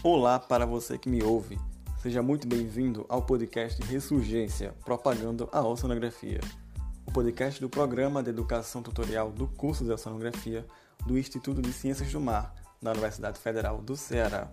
Olá para você que me ouve. Seja muito bem-vindo ao podcast Ressurgência, propagando a oceanografia. O podcast do programa de educação tutorial do curso de oceanografia do Instituto de Ciências do Mar, da Universidade Federal do Ceará.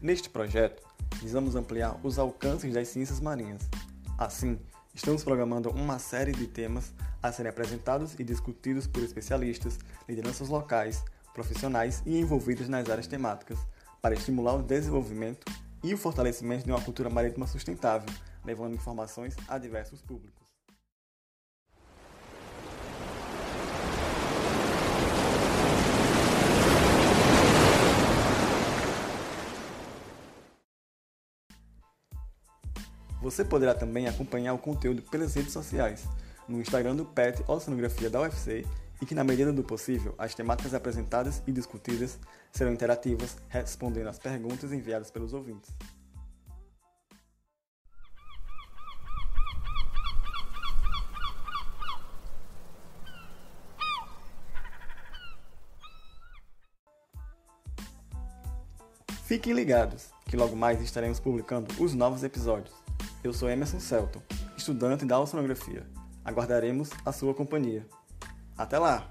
Neste projeto, visamos ampliar os alcances das ciências marinhas. Assim, estamos programando uma série de temas a serem apresentados e discutidos por especialistas, lideranças locais, profissionais e envolvidos nas áreas temáticas para estimular o desenvolvimento e o fortalecimento de uma cultura marítima sustentável, levando informações a diversos públicos. Você poderá também acompanhar o conteúdo pelas redes sociais, no Instagram do PET Oceanografia da UFC e que, na medida do possível, as temáticas apresentadas e discutidas serão interativas, respondendo às perguntas enviadas pelos ouvintes. Fiquem ligados, que logo mais estaremos publicando os novos episódios. Eu sou Emerson Celton, estudante da oceanografia. Aguardaremos a sua companhia. Até lá!